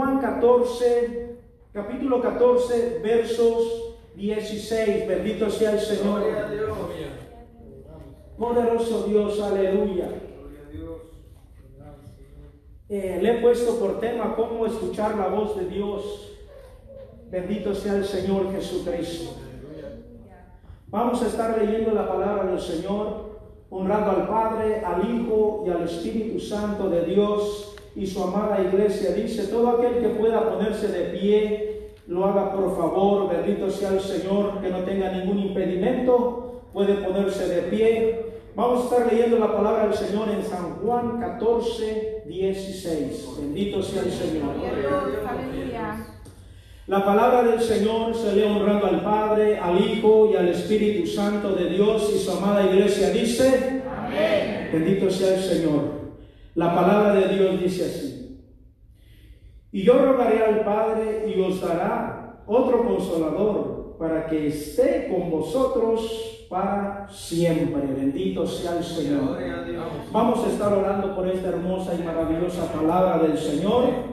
Juan 14, capítulo 14, versos 16. Bendito sea el Señor. Gloria a Dios. Poderoso Dios, aleluya. Eh, le he puesto por tema cómo escuchar la voz de Dios. Bendito sea el Señor Jesucristo. Vamos a estar leyendo la palabra del Señor, honrando al Padre, al Hijo y al Espíritu Santo de Dios y su amada iglesia. Dice, todo aquel que pueda ponerse de pie, lo haga por favor. Bendito sea el Señor, que no tenga ningún impedimento, puede ponerse de pie. Vamos a estar leyendo la palabra del Señor en San Juan 14, 16. Bendito sea el Señor. La palabra del Señor se lee honrando al Padre, al Hijo y al Espíritu Santo de Dios y su amada iglesia dice, Amén. bendito sea el Señor. La palabra de Dios dice así, y yo rogaré al Padre y os dará otro consolador para que esté con vosotros para siempre. Bendito sea el Señor. Vamos a estar orando por esta hermosa y maravillosa palabra del Señor.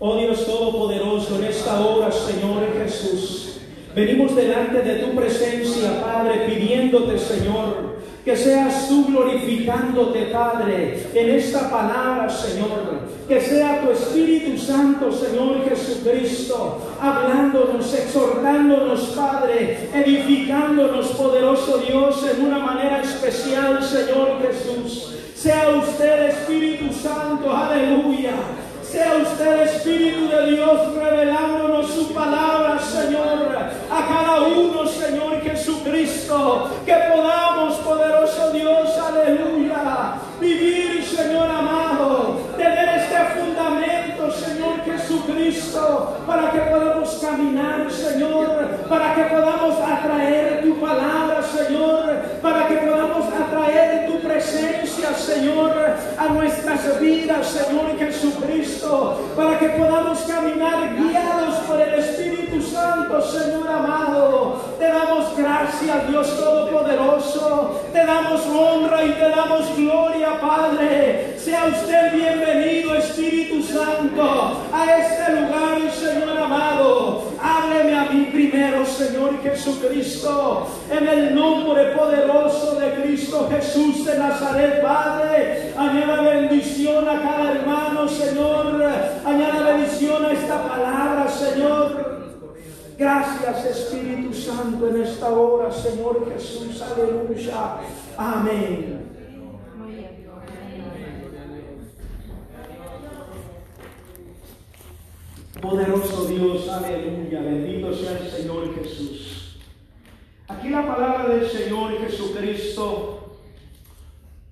Oh Dios Todopoderoso, en esta hora, Señor Jesús, venimos delante de tu presencia, Padre, pidiéndote, Señor, que seas tú glorificándote, Padre, en esta palabra, Señor. Que sea tu Espíritu Santo, Señor Jesucristo, hablándonos, exhortándonos, Padre, edificándonos, poderoso Dios, en una manera especial, Señor Jesús. Sea usted Espíritu Santo, aleluya. Sea usted Espíritu de Dios revelándonos su palabra, Señor, a cada uno, Señor Jesucristo, que podamos, poderoso Dios, aleluya, vivir, Señor amado, tener este fundamento, Señor Jesucristo, para que podamos caminar, Señor, para que podamos atraer tu palabra, Señor, para que podamos atraer tu presencia, Señor, a nuestras vidas, Señor Jesucristo, para que podamos caminar guiados por el Espíritu Santo, Señor amado. Te damos gracias, Dios Todopoderoso, te damos honra y te damos gloria, Padre. Sea usted bienvenido, Espíritu Santo, a este lugar, Señor amado. Hábleme a mí primero, Señor Jesucristo, en el nombre poderoso de Cristo Jesús de Nazaret, Padre. Añada bendición a cada hermano, Señor. Añada bendición a esta palabra, Señor. Gracias Espíritu Santo en esta hora, Señor Jesús. Aleluya. Amén. Poderoso Dios, aleluya, bendito sea el Señor Jesús. Aquí la palabra del Señor Jesucristo,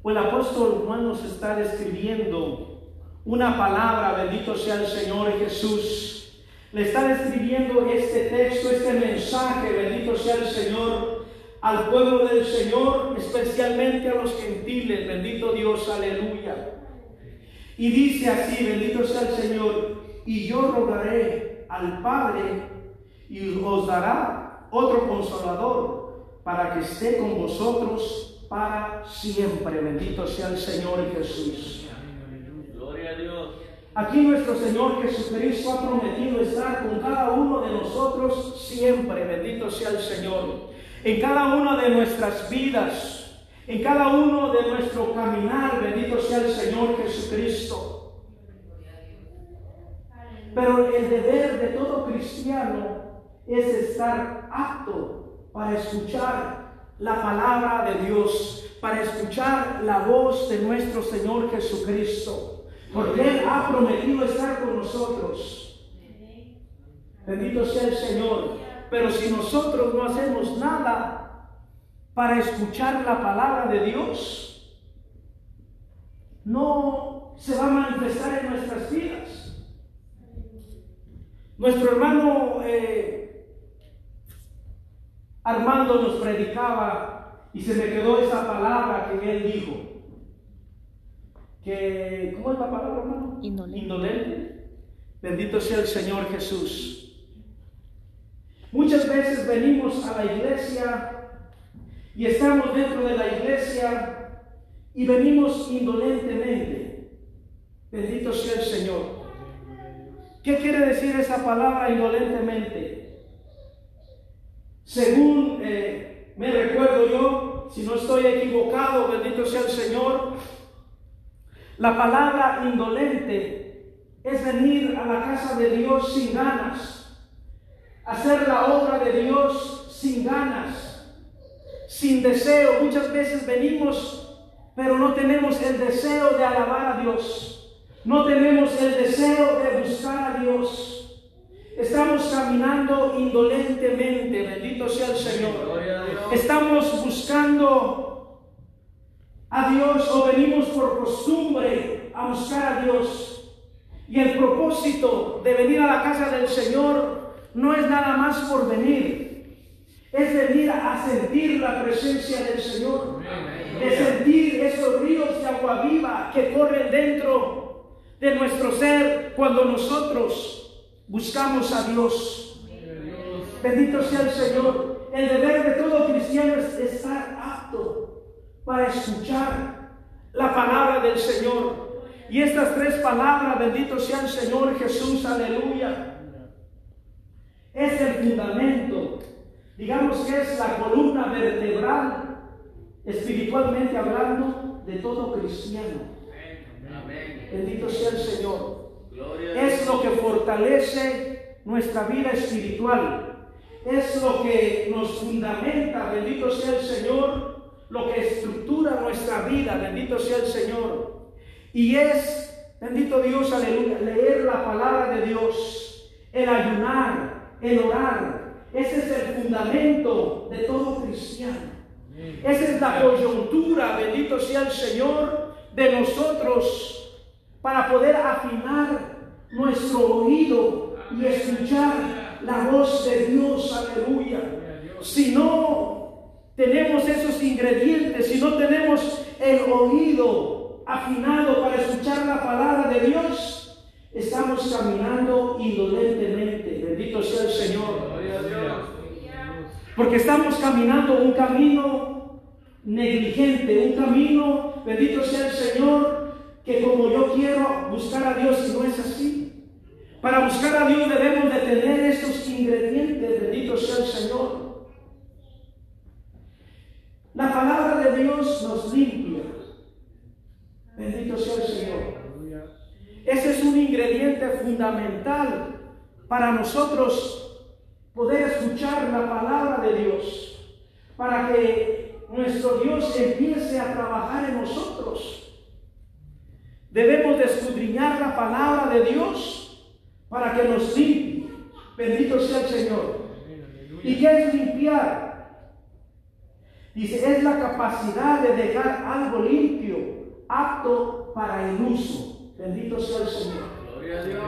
o el apóstol Juan nos está describiendo una palabra, bendito sea el Señor Jesús. Le está describiendo este texto, este mensaje, bendito sea el Señor, al pueblo del Señor, especialmente a los gentiles, bendito Dios, aleluya. Y dice así, bendito sea el Señor, y yo rogaré al Padre y os dará otro consolador para que esté con vosotros para siempre. Bendito sea el Señor Jesús. Aquí nuestro Señor Jesucristo ha prometido estar con cada uno de nosotros siempre. Bendito sea el Señor. En cada una de nuestras vidas, en cada uno de nuestro caminar, bendito sea el Señor Jesucristo. Pero el deber de todo cristiano es estar apto para escuchar la palabra de Dios, para escuchar la voz de nuestro Señor Jesucristo, porque Él ha prometido estar con nosotros. Bendito sea el Señor. Pero si nosotros no hacemos nada para escuchar la palabra de Dios, no se va a manifestar en nuestras vidas. Nuestro hermano eh, Armando nos predicaba y se me quedó esa palabra que él dijo. Que, ¿Cómo es la palabra, hermano? Indolente. Indolente. Bendito sea el Señor Jesús. Muchas veces venimos a la iglesia y estamos dentro de la iglesia y venimos indolentemente. Bendito sea el Señor. ¿Qué quiere decir esa palabra indolentemente? Según eh, me recuerdo yo, si no estoy equivocado, bendito sea el Señor, la palabra indolente es venir a la casa de Dios sin ganas, hacer la obra de Dios sin ganas, sin deseo. Muchas veces venimos, pero no tenemos el deseo de alabar a Dios. No tenemos el deseo de buscar a Dios. Estamos caminando indolentemente, bendito sea el Señor. Estamos buscando a Dios o venimos por costumbre a buscar a Dios. Y el propósito de venir a la casa del Señor no es nada más por venir, es venir a sentir la presencia del Señor, de sentir esos ríos de agua viva que corren dentro de nuestro ser cuando nosotros buscamos a Dios. Bendito sea el Señor. El deber de todo cristiano es estar apto para escuchar la palabra del Señor. Y estas tres palabras, bendito sea el Señor Jesús, aleluya, es el fundamento, digamos que es la columna vertebral, espiritualmente hablando, de todo cristiano. Bendito sea el Señor. Es lo que fortalece nuestra vida espiritual. Es lo que nos fundamenta, bendito sea el Señor, lo que estructura nuestra vida, bendito sea el Señor. Y es, bendito Dios, aleluya, leer la palabra de Dios, el ayunar, el orar. Ese es el fundamento de todo cristiano. Esa es la coyuntura, bendito sea el Señor, de nosotros para poder afinar nuestro oído y escuchar la voz de Dios, aleluya. Si no tenemos esos ingredientes, si no tenemos el oído afinado para escuchar la palabra de Dios, estamos caminando indolentemente. Bendito sea el Señor. Porque estamos caminando un camino negligente, un camino, bendito sea el Señor, que como yo quiero buscar a Dios y no es así. Para buscar a Dios debemos de tener estos ingredientes, bendito sea el Señor. La palabra de Dios nos limpia. Bendito sea el Señor. Ese es un ingrediente fundamental para nosotros poder escuchar la palabra de Dios, para que nuestro Dios empiece a trabajar en nosotros. Debemos de escudriñar la palabra de Dios para que nos limpie. Bendito sea el Señor. ¿Y qué es limpiar? Dice, es la capacidad de dejar algo limpio, apto para el uso. Bendito sea el Señor. Gloria a Dios.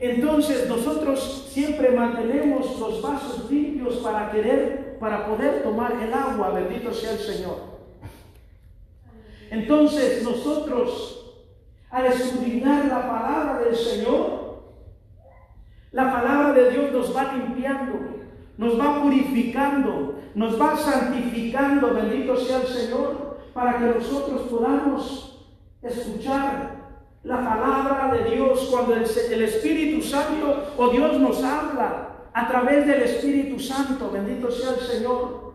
Entonces nosotros siempre mantenemos los vasos limpios para querer, para poder tomar el agua. Bendito sea el Señor. Entonces nosotros, al escudriñar la palabra del Señor, la palabra de Dios nos va limpiando, nos va purificando, nos va santificando, bendito sea el Señor, para que nosotros podamos escuchar la palabra de Dios cuando el, el Espíritu Santo o Dios nos habla a través del Espíritu Santo, bendito sea el Señor.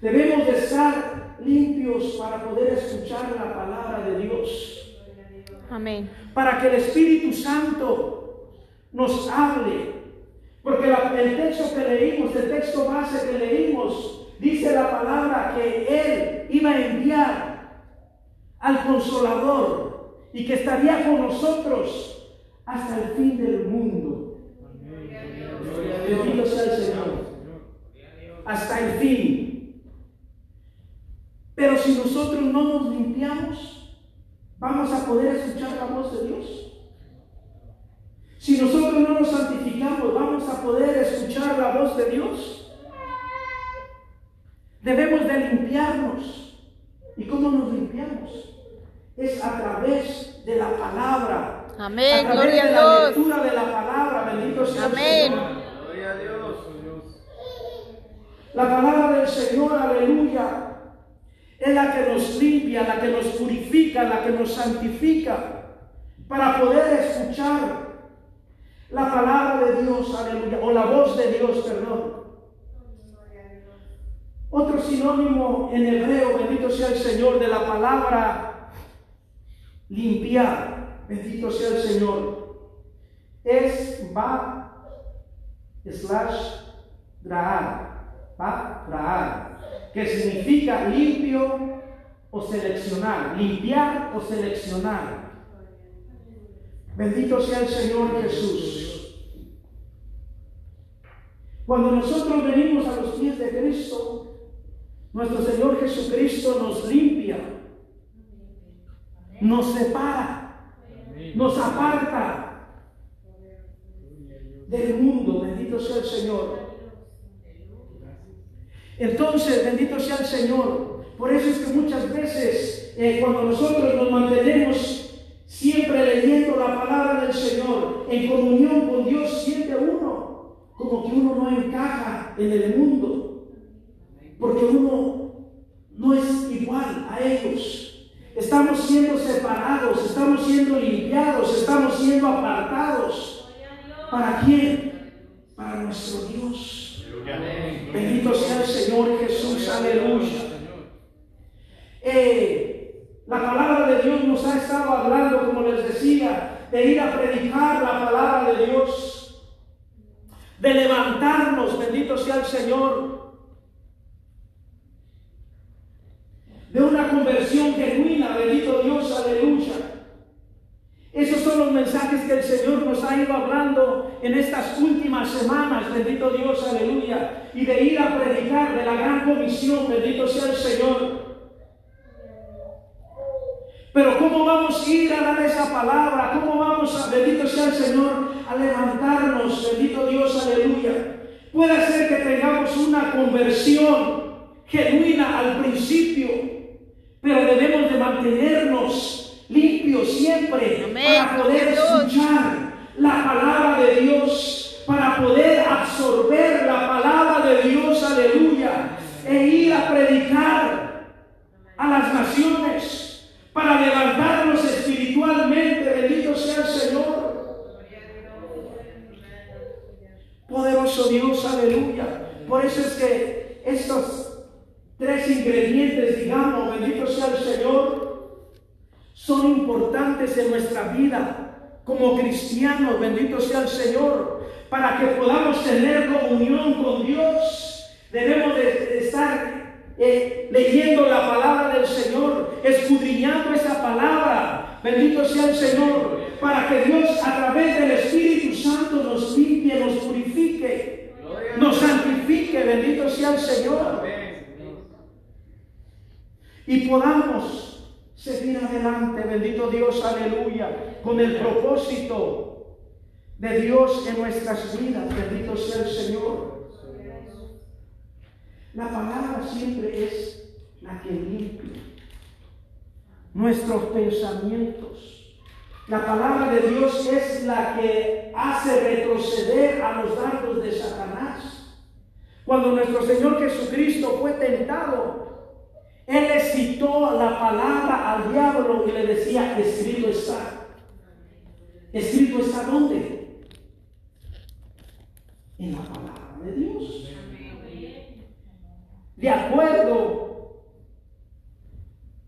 Debemos de estar limpios para poder escuchar la palabra de Dios. Amén. Para que el Espíritu Santo nos hable. Porque el texto que leímos, el texto base que leímos, dice la palabra que Él iba a enviar al consolador y que estaría con nosotros hasta el fin del mundo. Bendito sea el Señor. Hasta el fin. Pero si nosotros no nos limpiamos, vamos a poder escuchar la voz de Dios. Si nosotros no nos santificamos, vamos a poder escuchar la voz de Dios. Debemos de limpiarnos. ¿Y cómo nos limpiamos? Es a través de la palabra. Amén. A través Gloria de a la Dios. lectura de la palabra. Bendito sea Amén. el. Gloria a Dios. La palabra del Señor, aleluya, es la que nos limpia, la que nos purifica, la que nos santifica. para poder escuchar la palabra de Dios, aleluya, o la voz de Dios, perdón. Otro sinónimo en hebreo, bendito sea el Señor, de la palabra limpiar, bendito sea el Señor, es va slash draar, va draar, que significa limpio o seleccionar, limpiar o seleccionar. Bendito sea el Señor Jesús. Cuando nosotros venimos a los pies de Cristo, nuestro Señor Jesucristo nos limpia, nos separa, nos aparta del mundo. Bendito sea el Señor. Entonces, bendito sea el Señor. Por eso es que muchas veces eh, cuando nosotros nos mantenemos siempre leyendo la palabra del Señor, en comunión con Dios, siente uno como que uno no encaja en el mundo porque uno no es igual a ellos. Estamos siendo separados, estamos siendo limpiados, estamos siendo apartados. ¿Para quién? Para nuestro Dios. Bendito sea el Señor Jesús, aleluya. Eh, la palabra de Dios nos ha estado hablando, como les decía, de ir a predicar la palabra de Dios, de levantarnos, bendito sea el Señor, de una conversión genuina, bendito Dios, aleluya. Esos son los mensajes que el Señor nos ha ido hablando en estas últimas semanas, bendito Dios, aleluya. Y de ir a predicar de la gran comisión, bendito sea el Señor. Pero ¿cómo vamos a ir a dar esa palabra? ¿Cómo vamos a, bendito sea el Señor, a levantarnos, bendito Dios, aleluya? Puede ser que tengamos una conversión genuina al principio, pero debemos de mantenernos limpios siempre para poder escuchar la palabra de Dios, para poder absorber la palabra de Dios, aleluya, e ir a predicar a las naciones, para levantarnos espiritualmente, bendito sea el Señor. Poderoso Dios, aleluya. Por eso es que estos tres ingredientes, digamos, bendito sea el Señor, son importantes en nuestra vida como cristianos, bendito sea el Señor, para que podamos tener comunión con Dios. Debemos de estar eh, leyendo la palabra del Señor, escudriñando esa palabra, bendito sea el Señor, para que Dios a través del Espíritu Santo nos limpie, nos purifique, nos santifique, bendito sea el Señor y podamos seguir adelante, bendito Dios, aleluya, con el propósito de Dios en nuestras vidas, bendito sea el Señor. La palabra siempre es la que limpia nuestros pensamientos. La palabra de Dios es la que hace retroceder a los dardos de Satanás. Cuando nuestro Señor Jesucristo fue tentado, él le citó la palabra al diablo y le decía, escrito está. ¿Escrito está dónde? En la palabra de Dios. De acuerdo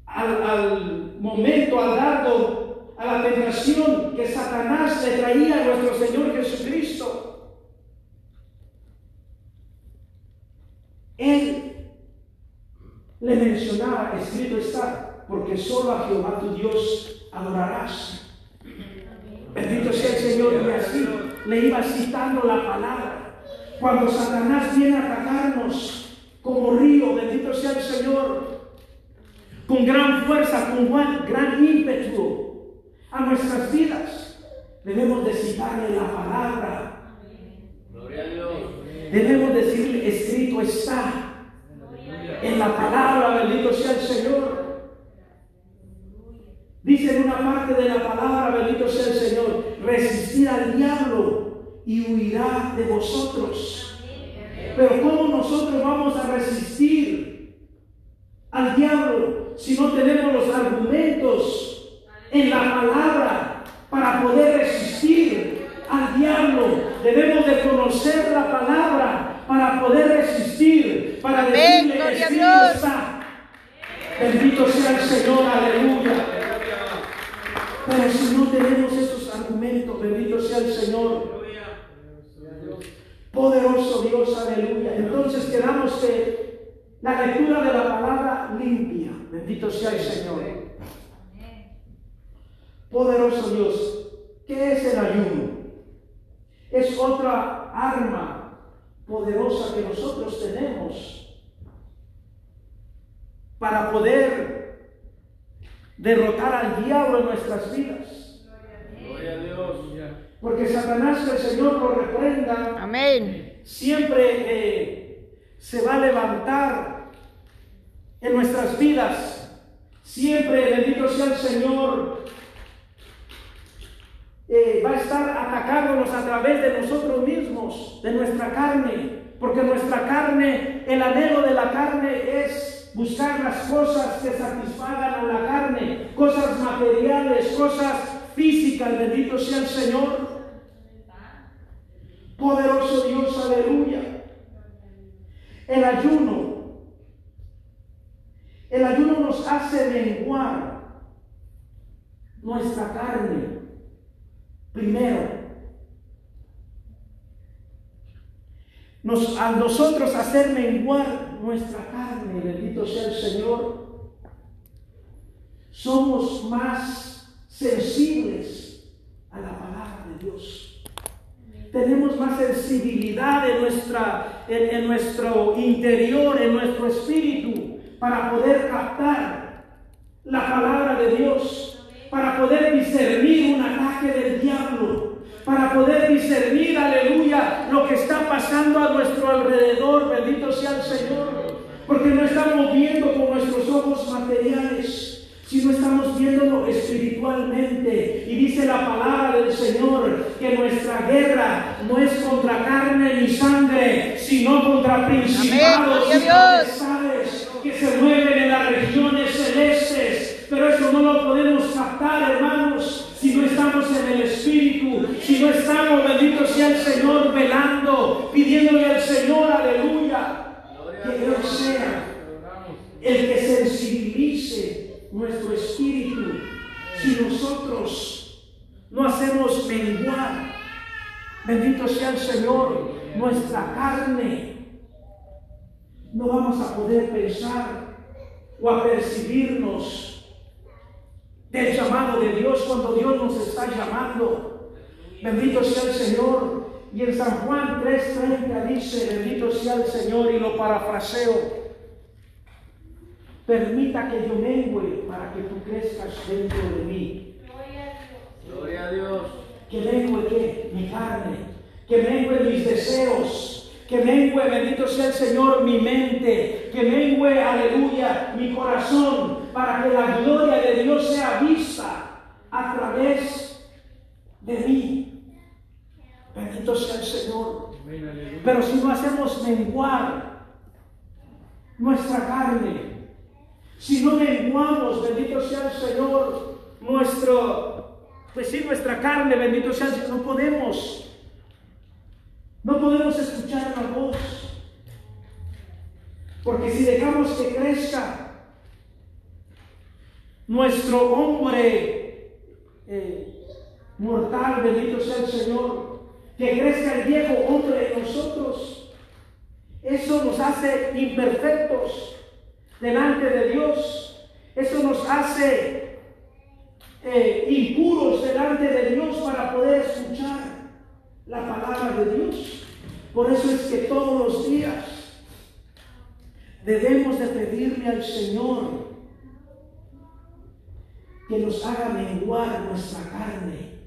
al, momento, al dardo, a la tentación que Satanás le traía a nuestro Señor Jesucristo. Él le mencionaba, escrito está, porque solo a Jehová tu Dios adorarás. Bendito sea el Señor y así le iba citando la palabra. Cuando Satanás viene a atacarnos como río, bendito sea el Señor, con gran fuerza, con gran, gran ímpetu a nuestras vidas, debemos de la palabra. Gloria a Dios. Debemos decirle, escrito está en la palabra, bendito sea el Señor. Dice en una parte de la palabra, bendito sea el Señor, resistir al diablo y huirá de vosotros. Pero ¿cómo nosotros vamos a resistir al diablo si no tenemos los argumentos en la palabra para poder resistir al diablo. Debemos de conocer la palabra para poder resistir, para Amén, decirle, a Dios. está. Bendito sea el Señor, aleluya. Pero si no tenemos esos argumentos, bendito sea el Señor. Poderoso Dios, aleluya. Entonces quedamos que la lectura de la palabra limpia. Bendito sea el Señor. Poderoso Dios. ¿Qué es el ayuno? Es otra arma poderosa que nosotros tenemos para poder derrotar al diablo en nuestras vidas. Gloria a Dios. Porque Satanás, el Señor lo reprenda, Amén. siempre eh, se va a levantar en nuestras vidas. Siempre, bendito sea el Señor, eh, va a estar atacándonos a través de nosotros mismos, de nuestra carne. Porque nuestra carne, el anhelo de la carne es buscar las cosas que satisfagan a la carne, cosas materiales, cosas físicas, bendito sea el Señor. Poderoso Dios, aleluya. El ayuno. El ayuno nos hace menguar nuestra carne. Primero. Nos, a nosotros hacer menguar nuestra carne, bendito sea el Señor, somos más sensibles a la palabra de Dios tenemos más sensibilidad en, nuestra, en, nuestro interior, en nuestro espíritu, para poder captar la palabra de Dios, para poder discernir un ataque del diablo, para poder discernir, aleluya, lo que está pasando a nuestro alrededor, bendito sea el Señor, porque no estamos viendo con nuestros ojos materiales, sino estamos viéndolo espiritualmente. Y dice la palabra del Señor que nuestra guerra no es contra carne ni sangre, sino contra principados y potestades que se mueven en las regiones celestes. Pero eso no lo podemos captar, hermanos, si no estamos en el Espíritu, si no estamos, bendito sea el Señor, velando, pidiéndole al Señor, aleluya, que Dios sea el que sensibilice nuestro espíritu si nosotros no hacemos menguar, bendito sea el Señor, nuestra carne, no vamos a poder pensar o a percibirnos del llamado de Dios cuando Dios nos está llamando. Bendito sea el Señor. Y en San Juan 3:30 dice, bendito sea el Señor, y lo parafraseo. Permita que yo mengue para que tú crezcas dentro de mí. Gloria a Dios. Que mengue ¿qué? mi carne, que mengue mis deseos, que mengue, bendito sea el Señor, mi mente, que mengue, aleluya, mi corazón, para que la gloria de Dios sea vista a través de mí. Bendito sea el Señor. Pero si no hacemos menguar nuestra carne, si no menguamos, bendito sea el Señor, nuestro, pues nuestra carne, bendito sea el Señor, no podemos, no podemos escuchar la voz. Porque si dejamos que crezca nuestro hombre eh, mortal, bendito sea el Señor, que crezca el viejo hombre en nosotros, eso nos hace imperfectos delante de Dios. Eso nos hace eh, impuros delante de Dios para poder escuchar la palabra de Dios. Por eso es que todos los días debemos de pedirle al Señor que nos haga menguar nuestra carne.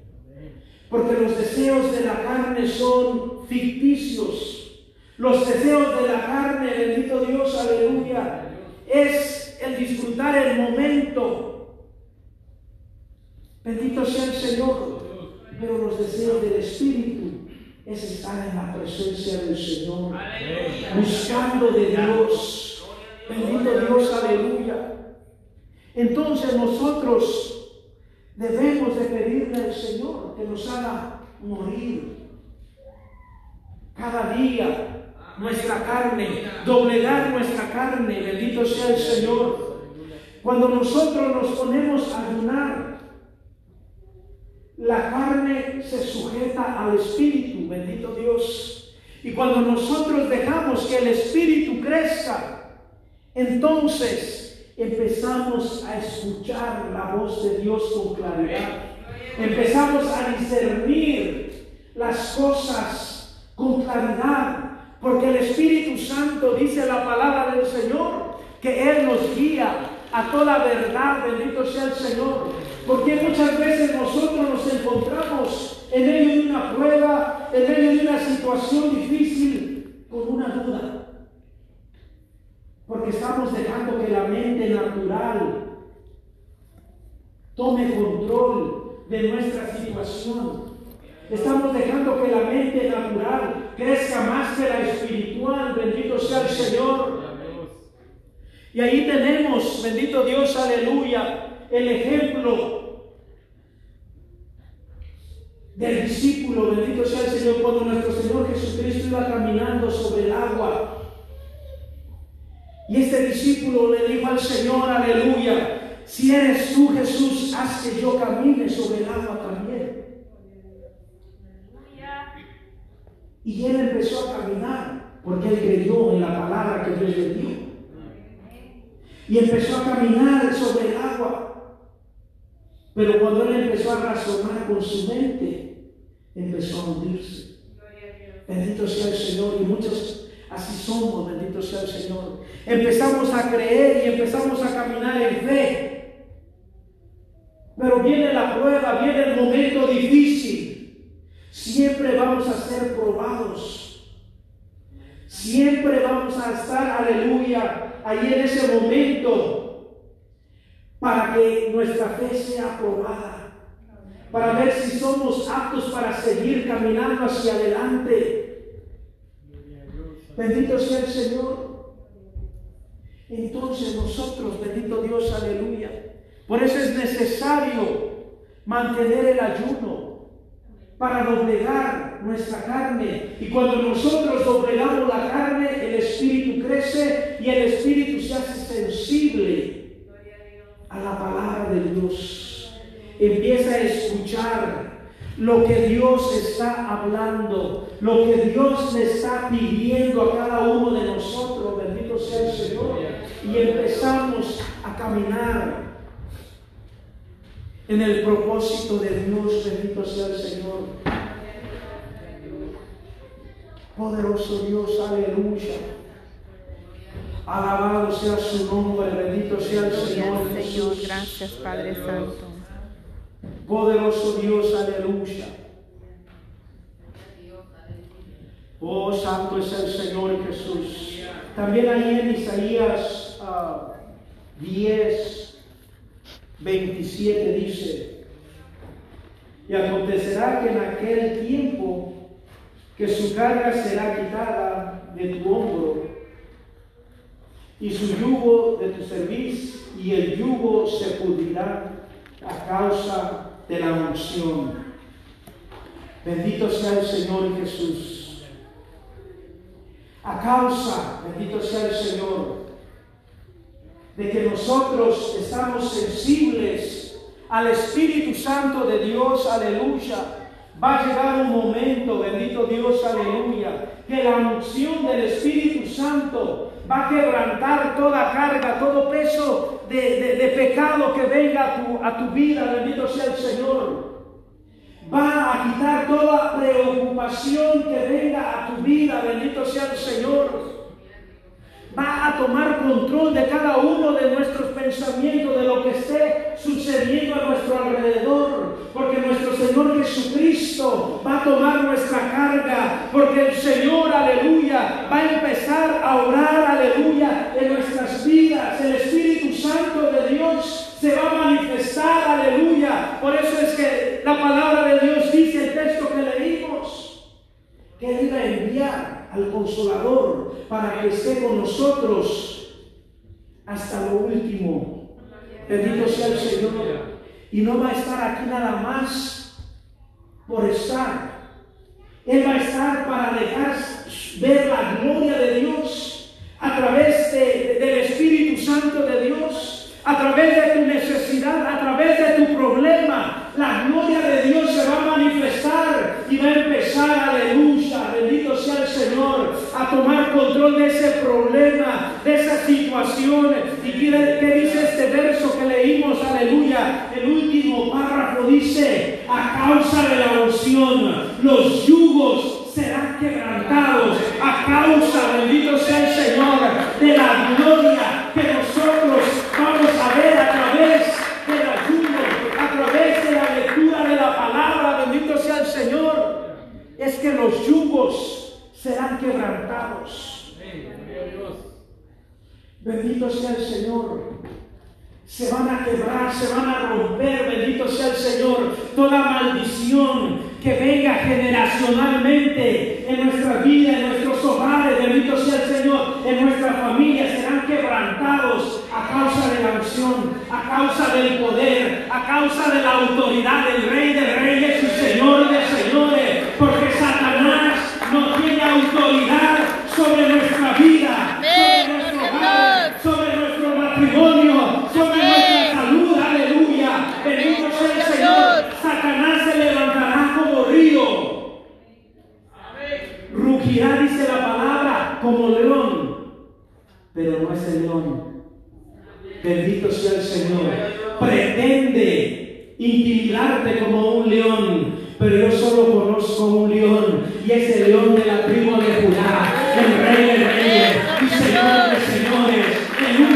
Porque los deseos de la carne son ficticios. Los deseos de la carne, bendito Dios, aleluya, es el disfrutar el momento. Bendito sea el Señor. Pero los deseos del Espíritu es estar en la presencia del Señor. Buscando de Dios. Bendito Dios, aleluya. Entonces nosotros debemos de pedirle al Señor que nos haga morir cada día nuestra carne, doblegar nuestra carne, bendito sea el Señor. Cuando nosotros nos ponemos a ayunar, la carne se sujeta al Espíritu, bendito Dios. Y cuando nosotros dejamos que el Espíritu crezca, entonces empezamos a escuchar la voz de Dios con claridad. Empezamos a discernir las cosas con claridad. Porque el Espíritu Santo dice la palabra del Señor, que Él nos guía a toda verdad, bendito sea el Señor. Porque muchas veces nosotros nos encontramos en medio de una prueba, en medio de una situación difícil, con una duda. Porque estamos dejando que la mente natural tome control de nuestra situación. Estamos dejando que la mente natural crezca más que la espiritual. Bendito sea el Señor. Y ahí tenemos, bendito Dios, aleluya, el ejemplo del discípulo, bendito sea el Señor, cuando nuestro Señor Jesucristo iba caminando sobre el agua. Y este discípulo le dijo al Señor, aleluya, si eres tú Jesús, haz que yo camine sobre el agua también. Y él empezó a caminar porque él creyó en la palabra que Dios le dio. Y empezó a caminar sobre el agua. Pero cuando él empezó a razonar con su mente, empezó a hundirse. Bendito sea el Señor. Y muchos así somos, bendito sea el Señor. Empezamos a creer y empezamos a caminar en fe. Pero viene la prueba, viene el momento difícil. Siempre vamos a ser probados. Siempre vamos a estar, aleluya, ahí en ese momento para que nuestra fe sea probada. Para ver si somos aptos para seguir caminando hacia adelante. Bendito sea el Señor. Entonces nosotros, bendito Dios, aleluya. Por eso es necesario mantener el ayuno para doblegar nuestra carne. Y cuando nosotros doblegamos la carne, el espíritu crece y el espíritu se hace sensible a la palabra de Dios. Empieza a escuchar lo que Dios está hablando, lo que Dios le está pidiendo a cada uno de nosotros, bendito sea el Señor, y empezamos a caminar en el propósito de Dios, bendito sea el Señor. Poderoso Dios, aleluya. Alabado sea su nombre, bendito sea el Señor. Gracias, Señor. Gracias, Padre Santo. Poderoso Dios, aleluya. Oh, santo es el Señor Jesús. También ahí en Isaías 10, 27 dice, y acontecerá que en aquel tiempo que su carga será quitada de tu hombro y su yugo de tu cerviz y el yugo se pudrirá a causa de la unción. Bendito sea el Señor Jesús. A causa, bendito sea el Señor, de que nosotros estamos sensibles al Espíritu Santo de Dios, aleluya. Va a llegar un momento, bendito Dios, aleluya, que la unción del Espíritu Santo va a quebrantar toda carga, todo peso de, pecado que venga a tu, a tu vida, bendito sea el Señor. Va a quitar toda preocupación que venga a tu vida, bendito sea el Señor va a tomar control de cada uno de nuestros pensamientos, de lo que esté sucediendo a nuestro alrededor, porque nuestro Señor Jesucristo va a tomar nuestra carga, porque el Señor, aleluya, va a empezar a orar, aleluya, en nuestras vidas. El Espíritu Santo de Dios se va a manifestar, aleluya. Por eso es que la palabra de Dios dice el texto que leímos, que Él a enviar al consolador para que esté con nosotros hasta lo último. Bendito sea el Señor. Y no va a estar aquí nada más por estar. Él va a estar para dejar ver la gloria de Dios a través de- del Espíritu Santo de Dios, a través de tu necesidad, a través de tu problema. La gloria de Dios se va a manifestar y va a empezar, aleluya, bendito sea el Señor, a tomar control de ese problema, de esa situación. ¿Y qué, qué dice este verso que leímos? Aleluya. El último párrafo dice, a causa de la unción, los yugos serán quebrantados a causa, bendito sea el Señor, de la gloria que nosotros vamos a ver a través del ayuno, a través de la lectura de la palabra, bendito sea el Señor. Es que los yugos serán quebrantados. Bendito sea el Señor. Se van a quebrar, se van a romper, bendito sea el Señor. Toda maldición que venga generacionalmente en nuestra vida, en nuestros hogares, bendito sea el Señor, en nuestra familia, serán quebrantados a causa de la unción, a causa del poder, a causa de la autoridad del Rey de Reyes y Señor de Señores, porque Satanás no tiene autoridad sobre nuestra vida, Amén, sobre nuestro gloria a hogar, Dios. sobre nuestro matrimonio, sobre Amén. nuestra salud, aleluya. Bendito Amén, sea el gloria a Señor. Dios. Satanás se levantará como río. Rugirá, dice la palabra, como león. Pero no es el león. Bendito sea el Señor. Pretende intimidarte como un león. Pero yo solo conozco un león. Y es el león de la tribu de Judá. El rey de reyes y señor de señores.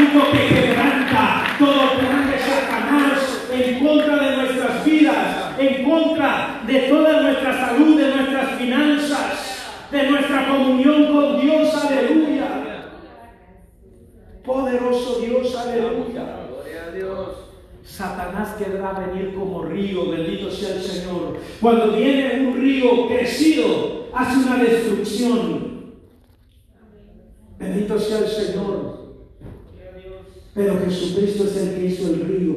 Que quebranta todo plan de Satanás en contra de nuestras vidas. En contra de toda nuestra salud, de nuestras finanzas. De nuestra comunión con Dios. Aleluya. Poderoso Dios, aleluya. Satanás querrá venir como río, bendito sea el Señor. Cuando viene un río crecido, hace una destrucción. Bendito sea el Señor. Pero Jesucristo es el que hizo el río.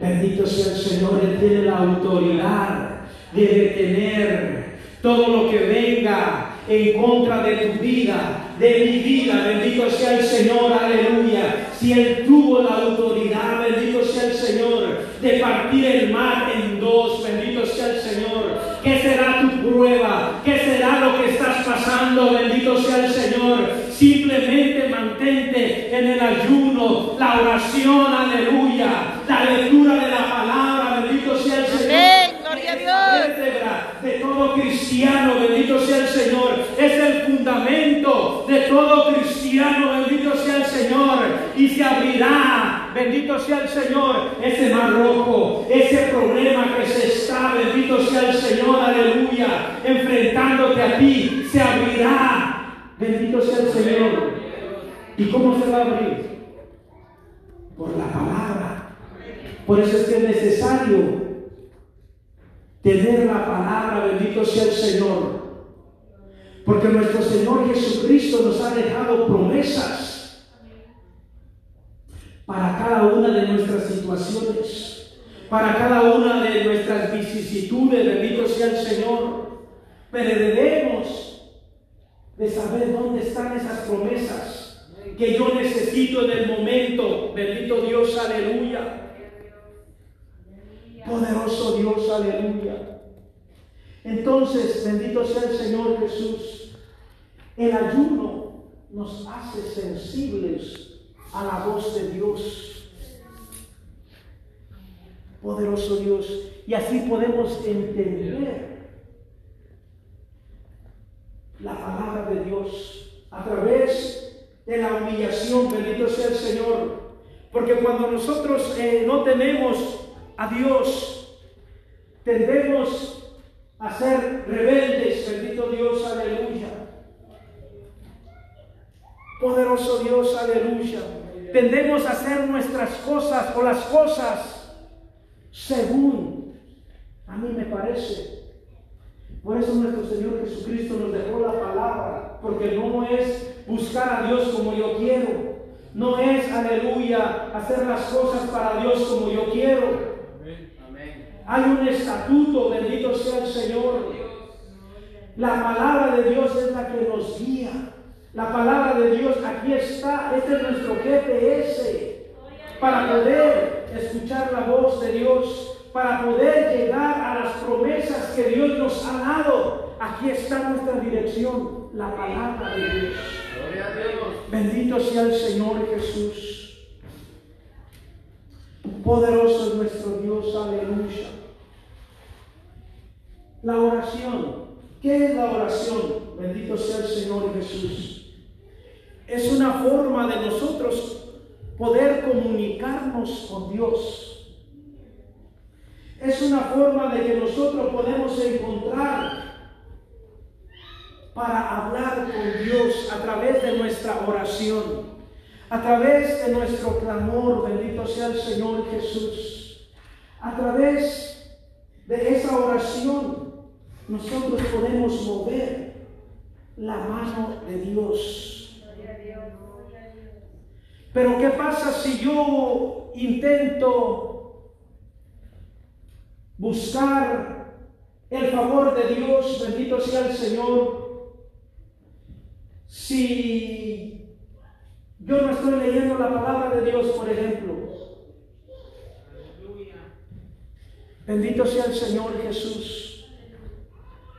Bendito sea el Señor, Él tiene la autoridad de detener todo lo que venga en contra de tu vida, de mi vida. Bendito sea el Señor, aleluya. Si Él tuvo la autoridad, bendito sea el Señor, de partir el mar en dos, bendito sea el Señor. ¿Qué será tu prueba? ¿Qué será lo que estás pasando? Bendito sea el Señor. Simplemente en el ayuno, la oración, aleluya, la lectura de la palabra, bendito sea el Señor. Amén, gloria a Dios. De todo cristiano, bendito sea el Señor. Es el fundamento de todo cristiano, bendito sea el Señor. Y se abrirá, bendito sea el Señor, ese mar rojo, ese problema que se está, bendito sea el Señor, aleluya, enfrentándote a ti, se abrirá. Bendito sea el Señor. ¿Y cómo se va a abrir? Por la palabra. Por eso es que es necesario tener la palabra, bendito sea el Señor. Porque nuestro Señor Jesucristo nos ha dejado promesas para cada una de nuestras situaciones, para cada una de nuestras vicisitudes, bendito sea el Señor. Pero debemos de saber dónde están esas promesas que yo necesito en el momento, bendito Dios, aleluya. Poderoso Dios, aleluya. Entonces, bendito sea el Señor Jesús. El ayuno nos hace sensibles a la voz de Dios. Poderoso Dios. Y así podemos entender la palabra de Dios a través de la humillación. Bendito sea el Señor. Porque cuando nosotros eh, no tenemos a Dios, tendemos a ser rebeldes, bendito Dios, aleluya. Poderoso Dios, aleluya. Tendemos a hacer nuestras cosas o las cosas según a mí me parece. Por eso nuestro Señor Jesucristo nos dejó la palabra, porque no es buscar a Dios como yo quiero, no es, aleluya, hacer las cosas para Dios como yo quiero. Hay un estatuto, bendito sea La palabra de Dios es la que nos guía. La palabra de Dios aquí está. Este es nuestro GPS para poder escuchar la voz de Dios, para poder llegar a las promesas que Dios nos ha dado. Aquí está nuestra dirección, la palabra de Dios. Bendito sea el Señor Jesús. Poderoso es nuestro Dios, aleluya. La oración. ¿Qué es la oración? Bendito sea el Señor Jesús. Es una forma de nosotros poder comunicarnos con Dios. Es una forma de que nosotros podemos encontrar para hablar con Dios a través de nuestra oración, a través de nuestro clamor, bendito sea el Señor Jesús, a través de esa oración nosotros podemos mover la mano de Dios. Pero ¿qué pasa si yo intento buscar el favor de Dios, bendito sea el Señor, si yo no estoy leyendo la palabra de Dios, por ejemplo? Bendito sea el Señor Jesús.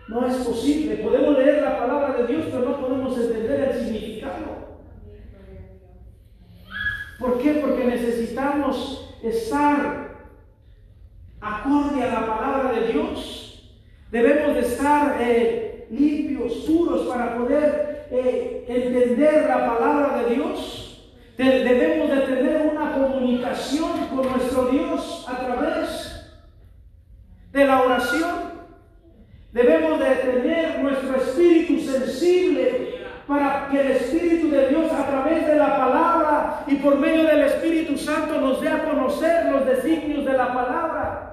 No es posible. Podemos leer la palabra de Dios, pero no podemos entender el significado. ¿Por qué? Porque necesitamos estar acorde a la palabra de Dios. Debemos de estar eh, limpios, puros para poder eh, entender la palabra de Dios. De- debemos de tener una comunicación con nuestro Dios a través de la oración. Debemos de tener nuestro espíritu sensible para que el Espíritu de Dios a través de la palabra y por medio del Espíritu Santo nos dé a conocer los designios de la palabra.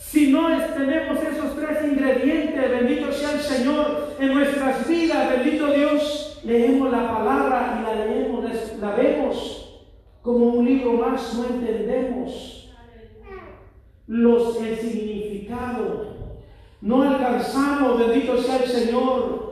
Si no tenemos esos tres ingredientes, bendito sea el Señor, en nuestras vidas, bendito Dios, leemos la palabra y la leemos, la vemos como un libro más, no entendemos los, el significado. No alcanzamos, bendito sea el Señor,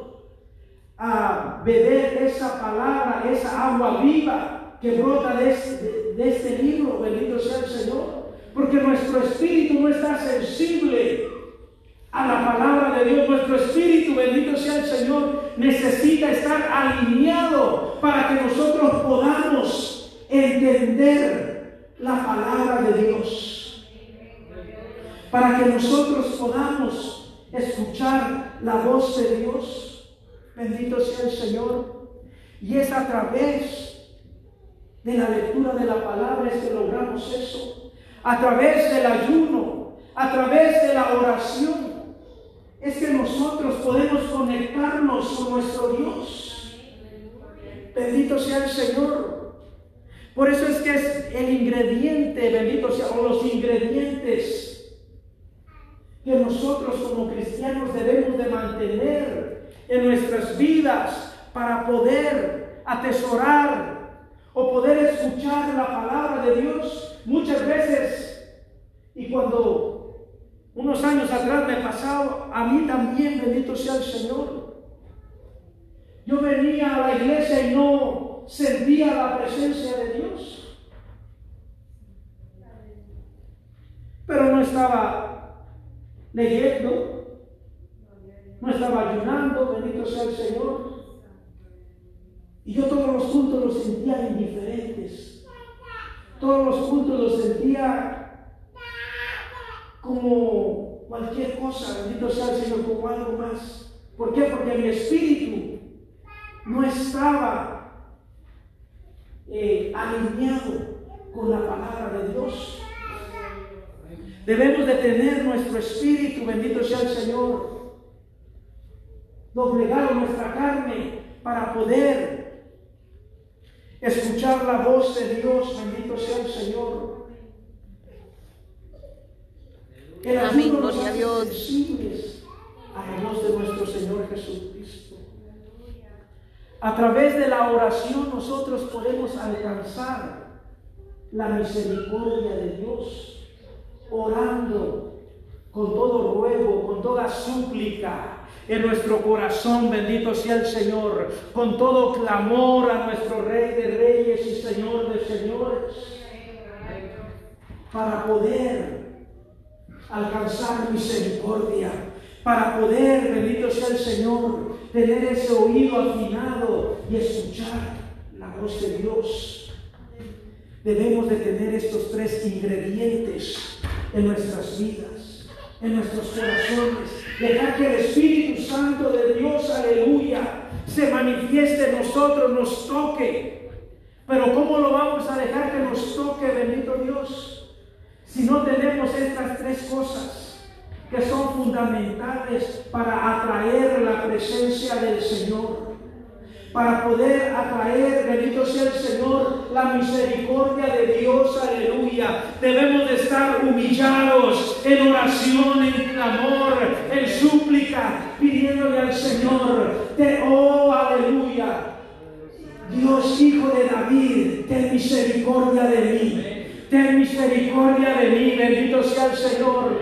a beber esa palabra, esa agua viva que brota de este, de- de este libro, bendito sea el Señor. Porque nuestro espíritu no está sensible a la palabra de Dios. Nuestro espíritu, bendito sea el Señor, necesita estar alineado para que nosotros podamos entender la palabra de Dios para que nosotros podamos escuchar la voz de Dios. Bendito sea el Señor. Y es a través de la lectura de la palabra que logramos eso. A través del ayuno, a través de la oración, es que nosotros podemos conectarnos con nuestro Dios. Bendito sea el Señor. Por eso es que es el ingrediente, bendito sea, o los ingredientes que nosotros como cristianos debemos de mantener en nuestras vidas para poder atesorar o poder escuchar la palabra de Dios muchas veces. Y cuando unos años atrás me pasaba, a mí también, bendito sea el Señor. Yo venía a la iglesia y no sentía la presencia de Dios. Pero no estaba leyendo, no estaba ayunando, bendito sea el Señor. Y yo todos los cultos los sentía indiferentes. Todos los cultos los sentía como cualquier cosa, bendito sea el Señor, como algo más. ¿Por qué? Porque mi espíritu no estaba eh, alineado con la palabra de Dios. Debemos de tener nuestro espíritu, bendito sea el Señor, doblegado nuestra carne para poder escuchar la voz de Dios, bendito sea el Señor. El Amén, gloria a Dios. a la voz de nuestro Señor Jesucristo. A través de la oración nosotros podemos alcanzar la misericordia de Dios, orando con todo ruego, con toda súplica en nuestro corazón, bendito sea el Señor, con todo clamor a nuestro Rey de Reyes y Señor de Señores, para poder alcanzar misericordia, para poder, bendito sea el Señor, tener ese oído afinado y escuchar la voz de Dios. Debemos de tener estos tres ingredientes en nuestras vidas, en nuestros corazones. Dejar que el Espíritu Santo de Dios, aleluya, se manifieste en nosotros, nos toque. Pero ¿cómo lo vamos a dejar que nos toque, bendito Dios? Si no tenemos estas tres cosas que son fundamentales para atraer la presencia del Señor. Para poder atraer, bendito sea el Señor, la misericordia de Dios, aleluya. Debemos de estar humillados en oración, en clamor, en súplica, pidiéndole al Señor, te, oh, aleluya. Dios, Hijo de David, ten misericordia de mí. Ten misericordia de mí, bendito sea el Señor.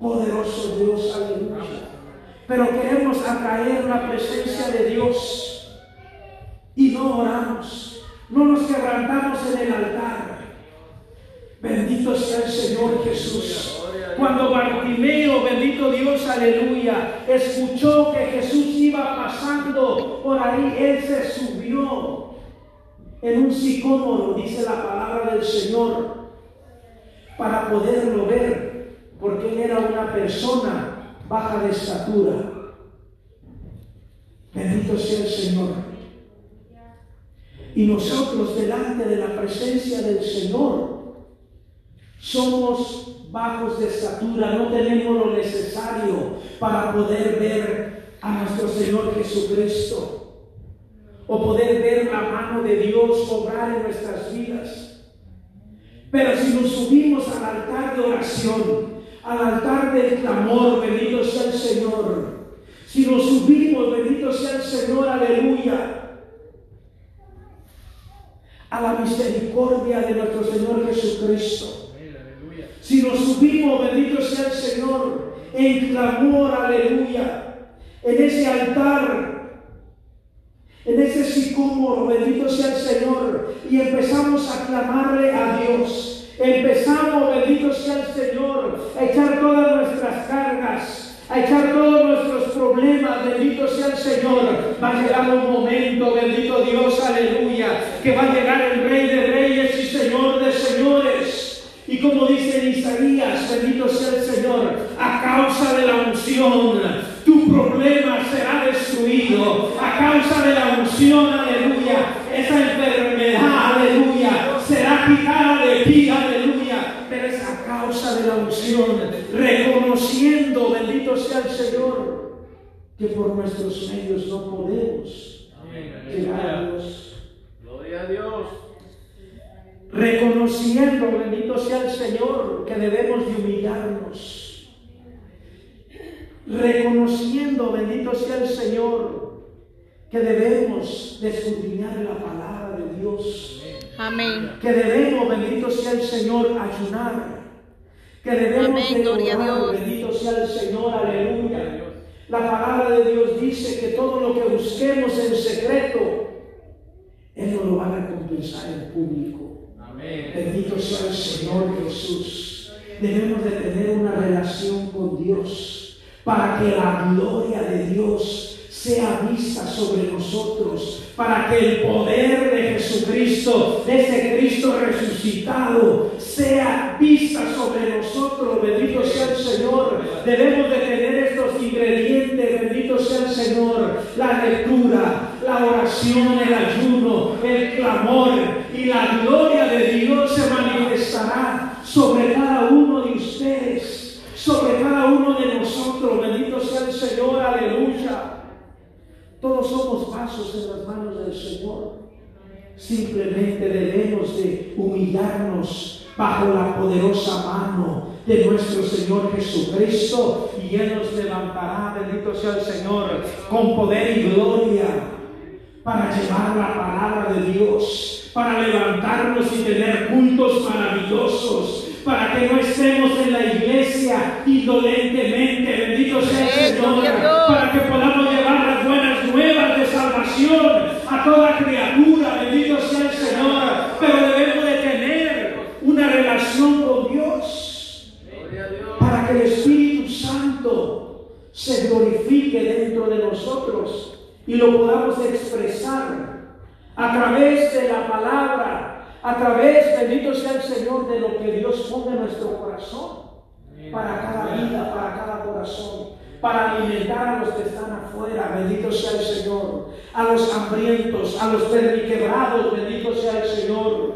Poderoso Dios, aleluya. Pero queremos atraer la presencia de Dios y no oramos, no nos quebrantamos en el altar. Bendito sea el Señor Jesús. Cuando Bartimeo, bendito Dios, aleluya, escuchó que Jesús iba pasando por ahí, él se subió en un sicómoro, dice la palabra del Señor, para poderlo ver porque él era una persona baja de estatura. Bendito sea el Señor. Y nosotros delante de la presencia del Señor somos bajos de estatura, no tenemos lo necesario para poder ver a nuestro Señor Jesucristo o poder ver la mano de Dios obrar en nuestras vidas. Pero si nos subimos al altar de oración, al altar del clamor, bendito sea el Señor. Si nos subimos, bendito sea el Señor, aleluya. A la misericordia de nuestro Señor Jesucristo. Si nos subimos, bendito sea el Señor, en clamor, aleluya. En ese altar, en ese sicómoro, bendito sea el Señor, y empezamos a clamarle a Dios. Empezamos, bendito sea el Señor, a echar todas nuestras cargas, a echar todos nuestros problemas, bendito sea el Señor. Va a llegar un momento, bendito Dios, aleluya, que va a llegar el Rey de Reyes y Señor de Señores. Y como dice Isaías, bendito sea el Señor, a causa de la unción, tu problema será destruido. A causa de la unción, aleluya, esa enfermedad, reconociendo, bendito sea el Señor, que por nuestros medios no podemos llegar a Dios. Gloria a Dios. Reconociendo, bendito sea el Señor, que debemos de humillarnos. Reconociendo, bendito sea el Señor, que debemos de escudriñar la palabra de Dios. Amén. Que debemos, bendito sea el Señor, ayunar. Que debemos Amén, de gloria a orar, Dios. bendito sea el Señor, aleluya. La palabra de Dios dice que todo lo que busquemos en secreto, Él nos lo va a recompensar en público. Amén. Bendito sea el Señor Jesús. Debemos de tener una relación con Dios para que la gloria de Dios sea vista sobre nosotros, para que el poder de Jesucristo, de ese Cristo resucitado, sea vista sobre nosotros. Bendito sea el Señor. Debemos de tener estos ingredientes. Bendito sea el Señor. La lectura, la oración, el ayuno, el clamor y la gloria de Dios se manifestará sobre cada uno de ustedes, sobre cada uno de nosotros. Bendito sea el Señor, aleluya. Todos somos vasos en las manos del Señor. Simplemente debemos de humillarnos bajo la poderosa mano de nuestro Señor Jesucristo y Él nos levantará, bendito sea el Señor, con poder y gloria para llevar la palabra de Dios, para levantarnos y tener cultos maravillosos, para que no estemos en la iglesia indolentemente, bendito sea el Señor, para que podamos llevar las buenas nuevas de a toda criatura, bendito sea el Señor, pero debemos de tener una relación con Dios. para que el Espíritu Santo se glorifique dentro de nosotros y lo podamos expresar a través de la palabra, a través, bendito sea el Señor, de lo que Dios pone en nuestro corazón, para cada vida, para cada corazón, para alimentar a los que están afuera, bendito sea el Señor, a los hambrientos, a los perniquebrados, bendito sea el Señor,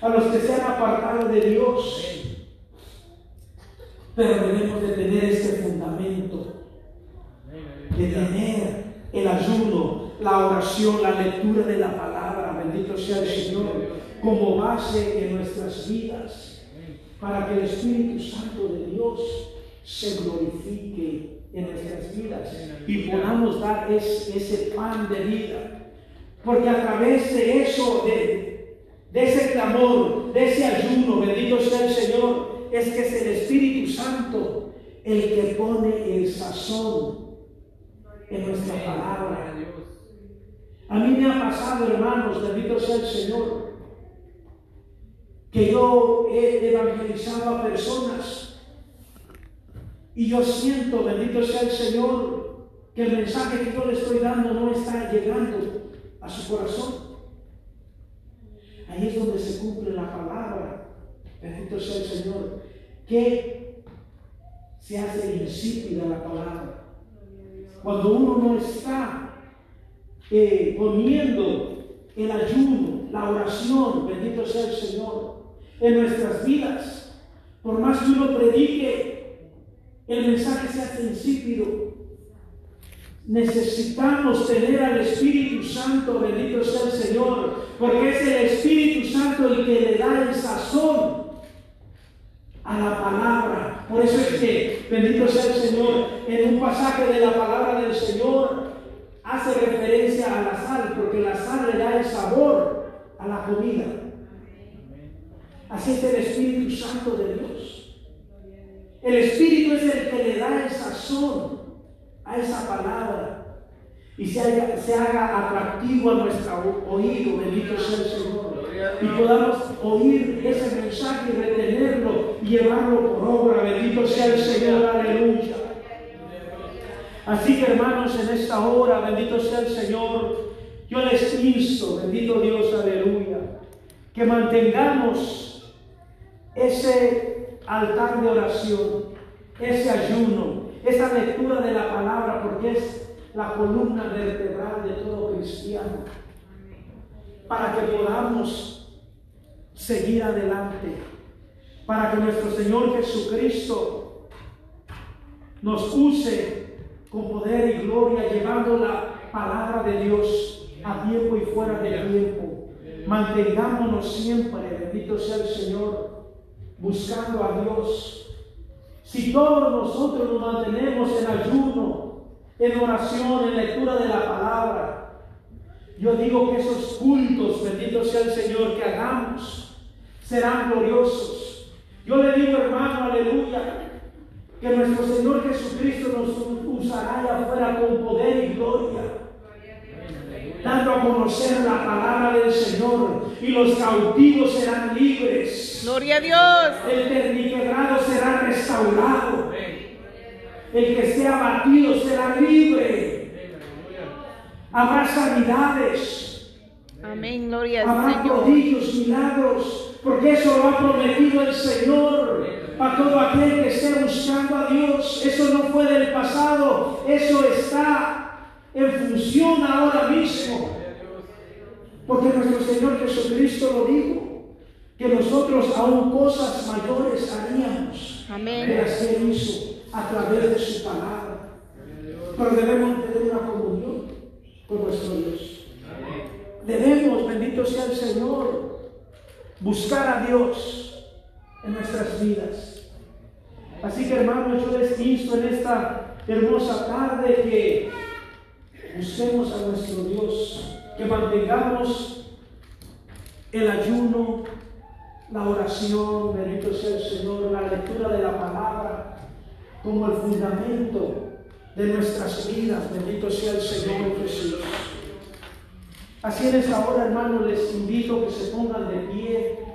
a los que se han apartado de Dios. Pero debemos de tener este fundamento, de tener el ayuno, la oración, la lectura de la palabra, bendito sea el Señor, como base en nuestras vidas, para que el Espíritu Santo de Dios se glorifique en nuestras vidas y podamos dar es- ese pan de vida. Porque a través de eso, de, de ese clamor, de ese ayuno, bendito sea el Señor, es que es el Espíritu Santo el que pone el sazón en nuestra palabra. A mí me ha pasado, hermanos, bendito sea el Señor, que yo he evangelizado a personas y yo siento, bendito sea el Señor, que el mensaje que yo le estoy dando no está llegando a su corazón. Ahí es donde se cumple la palabra, bendito sea el Señor, que se hace insípida la palabra. Cuando uno no está eh, poniendo el ayuno, la oración, bendito sea el Señor, en nuestras vidas, por más que uno predique, el mensaje se hace insípido. Necesitamos tener al Espíritu Santo, bendito sea el Señor, porque es el Espíritu Santo el que le da el sazón a la palabra. Por eso es que, bendito sea el Señor, en un pasaje de la palabra del Señor hace referencia a la sal, porque la sal le da el sabor a la comida. Así es el Espíritu Santo de Dios. El Espíritu es el que le da el sazón a esa palabra y se haga, atractivo a nuestro oído, bendito sea el Señor. Y podamos oír ese mensaje y retenerlo y llevarlo por obra, bendito sea el Señor, aleluya. Así que hermanos, en esta hora, bendito sea el Señor, yo les insto, bendito Dios, aleluya, que mantengamos ese altar de oración, ese ayuno, esa lectura de la palabra, porque es la columna vertebral de todo cristiano, para que podamos seguir adelante, para que nuestro Señor Jesucristo nos use con poder y gloria, llevando la palabra de Dios a tiempo y fuera de tiempo. Mantengámonos siempre, bendito sea el Señor, buscando a Dios. Si todos nosotros nos mantenemos en ayuno, en oración, en lectura de la palabra, yo digo que esos cultos, bendito sea el Señor, que hagamos, serán gloriosos. Yo le digo, hermano, aleluya, que nuestro Señor Jesucristo nos usará allá afuera con poder y gloria, dando a conocer la palabra del Señor, y los cautivos serán libres. Gloria a Dios. El perniquebrado será restaurado. El que esté abatido será libre. Habrá sanidades. Amén, gloria al Habrá Señor. prodigios, milagros. Porque eso lo ha prometido el Señor a todo aquel que esté buscando a Dios. Eso no fue del pasado. Eso está en función ahora mismo. Porque nuestro Señor Jesucristo lo dijo. Que nosotros aún cosas mayores haríamos Amén. de las que hizo a través de su palabra. Pero debemos tener una comunión con nuestro Dios. Debemos, bendito sea el Señor, buscar a Dios en nuestras vidas. Así que hermanos, yo les insto en esta hermosa tarde que busquemos a nuestro Dios, que mantengamos el ayuno, la oración, bendito sea el Señor, la lectura de la palabra como el fundamento de nuestras vidas, bendito sea el Señor. Así en esta hora, hermanos, les invito que se pongan de pie.